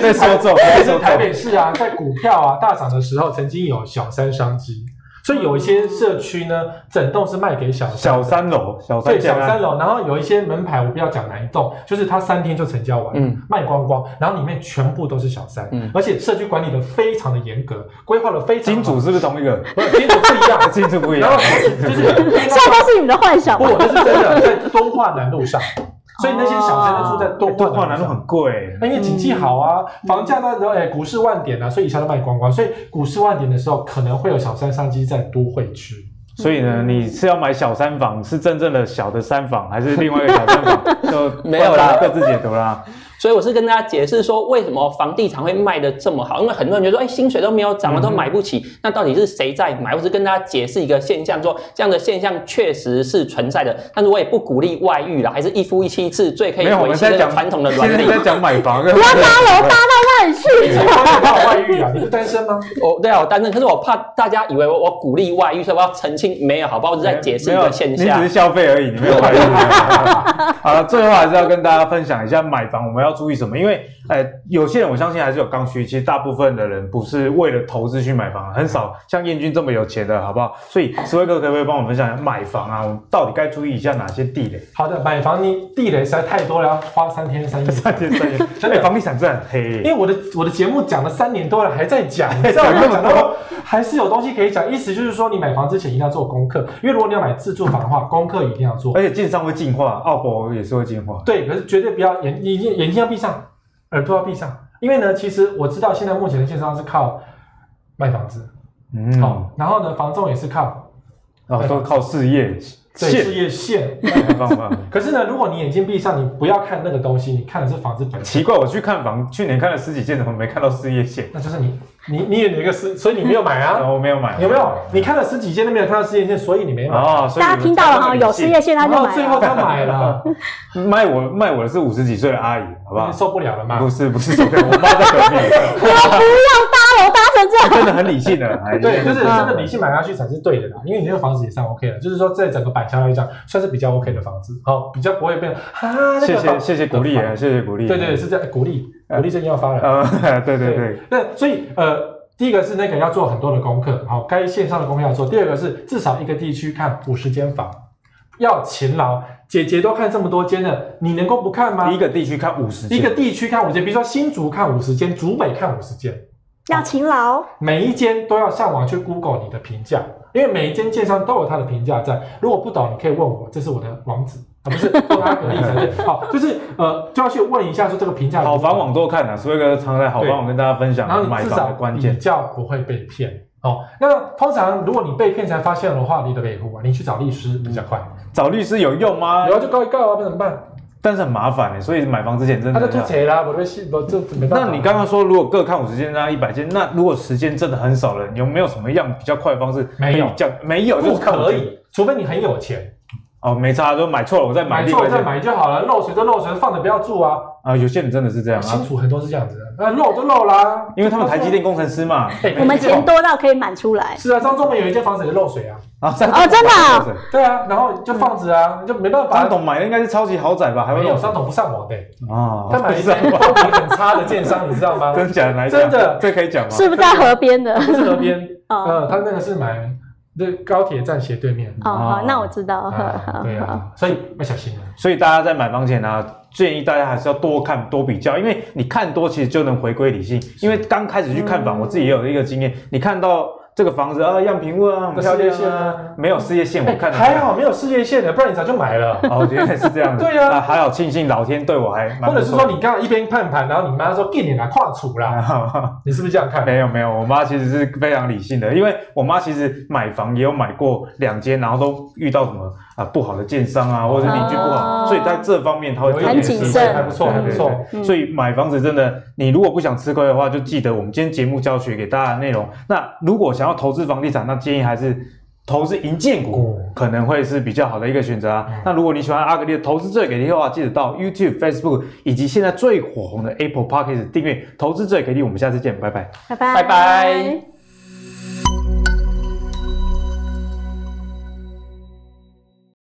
其实说中，其实台北市啊。在股票啊大涨的时候，曾经有小三商机，所以有一些社区呢，整栋是卖给小三小三楼，小三对小三楼，然后有一些门牌，我不要讲哪一栋，就是它三天就成交完，嗯，卖光光，然后里面全部都是小三，嗯，而且社区管理的非常的严格，规划的非常。金主是不是同一个？不是，金主不一样，金主不一样。然后就是，现在都是你们的幻想。不，这是真的，在敦化南路上。所以那些小三都住在敦化南路，很贵。那因为经济好啊，房价那时候哎，股市万点啊，所以一下都卖光光。所以股市万点的时候，可能会有小三商机在都会区。所以呢，你是要买小三房，是真正的小的三房，还是另外一个小三房？就没有啦，各自解读啦。所以我是跟大家解释说，为什么房地产会卖的这么好？因为很多人觉得说，哎、欸，薪水都没有涨了，都买不起。嗯、那到底是谁在买？我是跟大家解释一个现象，说这样的现象确实是存在的。但是我也不鼓励外遇啦，还是一夫一妻制最可以维系这个传统的伦理。现在在讲买房，不要搭楼搭到那里去。你怕外遇啊？你是单身吗？我 对啊，我单身。可是我怕大家以为我我鼓励外遇，所以我要澄清，没有，好不好？我只是在解释一个现象。你只是消费而已，你没有外遇。好了，最后还是要跟大家分享一下买房我们要注意什么，因为。哎，有些人我相信还是有刚需。其实大部分的人不是为了投资去买房，很少像燕军这么有钱的，好不好？所以石辉哥可不可以帮我们分享一下买房啊？我们到底该注意一下哪些地雷？好的，买房你地雷实在太多了，要花三天三夜。三天三夜，真的房地产真的很黑。因为我的我的节目讲了三年多了，还在讲，你知道吗？讲 还是有东西可以讲。意思就是说，你买房之前一定要做功课，因为如果你要买自住房的话，功课一定要做。而且建商会进化，澳博也是会进化。对，可是绝对不要眼眼眼睛要闭上，耳朵要闭上。因为呢，其实我知道现在目前的建商是靠卖房子，嗯，好，然后呢，房仲也是靠，然后都靠事业。对事业线，可是呢，如果你眼睛闭上，你不要看那个东西，你看的是房子本身。奇怪，我去看房，去年看了十几件，怎么没看到事业线？那就是你，你，你有哪个事？所以你没有买啊？我没有买，有没有？你看了十几件都没有看到事业线，所以你没买。哦，大家听到了哈，有事业线他就买，最后他买了。卖我卖我的是五十几岁的阿姨，好不好？受不了了吗？不是不是受不了，我妈在隔壁。我不要搭楼搭成这样，真的很理性的。对，就是真的理性买下去才是对的啦，因为你这个房子也算 OK 了，就是说在整个板桥来讲算是。比较 OK 的房子，好，比较不会变啊。谢谢谢谢鼓励啊，谢谢鼓励。对对，是这样鼓励，鼓励正要发了。呃，对对对。那所以呃，第一个是那个要做很多的功课，好，该线上的功课要做。第二个是至少一个地区看五十间房，要勤劳。姐姐都看这么多间了，你能够不看吗？一个地区看五十间，一个地区看五十间，比如说新竹看五十间，竹北看五十间，要勤劳。每一间都要上网去 Google 你的评价。因为每一间建商都有它的评价在，如果不懂，你可以问我，这是我的网址啊，不是多拉格力才对。好，就是呃，就要去问一下说这个评价。好房网多看啊，所以哥常在好房网跟大家分享，然后你至少比较不会被骗。哦，那通常如果你被骗才发现的话，你得给付啊，你去找律师比较快。找律师有用吗？有啊，就告一告啊，不怎么办？但是很麻烦哎，所以买房之前真的。他就啦，我都信我这没办法。那你刚刚说如果各看五十间，那一百间，那如果时间真的很少了，有没有什么样比较快的方式？没有，讲没有，不可以，除非你很有钱。哦，没差，就买错了，我再买买错了再另外一件。买就好了，漏水就漏水，放着不要住啊。啊，有些人真的是这样啊，新竹很多是这样子的，那漏就漏啦，因为他们台积电工程师嘛。哎 我们钱多到可以满出来。是啊，张忠谋有一间房子也漏水啊，啊，哦哦真的啊对啊，然后就放着啊，就没办法张。董买的应该是超级豪宅吧？还会漏水没有张董不上网的，啊？他买一间风评很差的建商，你知道吗？真假的真的这可以讲吗？是不是在河边的？不是河边，哦嗯，他那个是买那高铁站斜对面。哦，好，那我知道。啊 对啊，所以要小心啊。所以大家在买房前呢、啊，建议大家还是要多看多比较，因为你看多其实就能回归理性。因为刚开始去看房，我自己也有一个经验，你看到这个房子啊，样品屋啊，很漂亮事业线啊啊，没有事业线，我看还好没有事业线的，不然你早就买了。哦，原来是这样的。对啊还好庆幸老天对我还或者是说你刚刚一边看盘，然后你妈说给你来跨处啦，你是不是这样看？没有没有，我妈其实是非常理性的，因为我妈其实买房也有买过两间，然后都遇到什么啊、不好的建商啊，或者邻居不好，哦所以在这方面她会很谨慎还不错，还不错。嗯所以买房子真的，你如果不想吃亏的话，就记得我们今天节目教学给大家的内容。那如果想要投资房地产，那建议还是投资银建股哦可能会是比较好的一个选择啊。那如果你喜欢阿格力的投资最给力的话，记得到 YouTube、Facebook 以及现在最火红的 Apple Podcast 订阅投资最给力。我们下次见，拜拜。拜拜拜拜